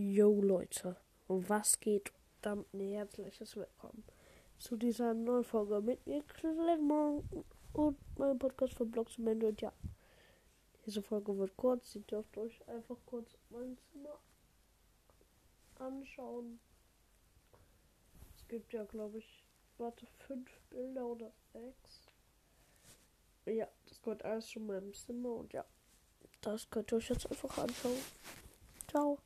Yo Leute, was geht? Damit ein herzliches Willkommen zu dieser neuen Folge mit mir, Clement und meinem Podcast von Blogs und Und ja, diese Folge wird kurz. Ihr dürft euch einfach kurz mein Zimmer anschauen. Es gibt ja, glaube ich, warte, fünf Bilder oder sechs. Ja, das gehört alles zu meinem Zimmer und ja, das könnt ihr euch jetzt einfach anschauen. Ciao.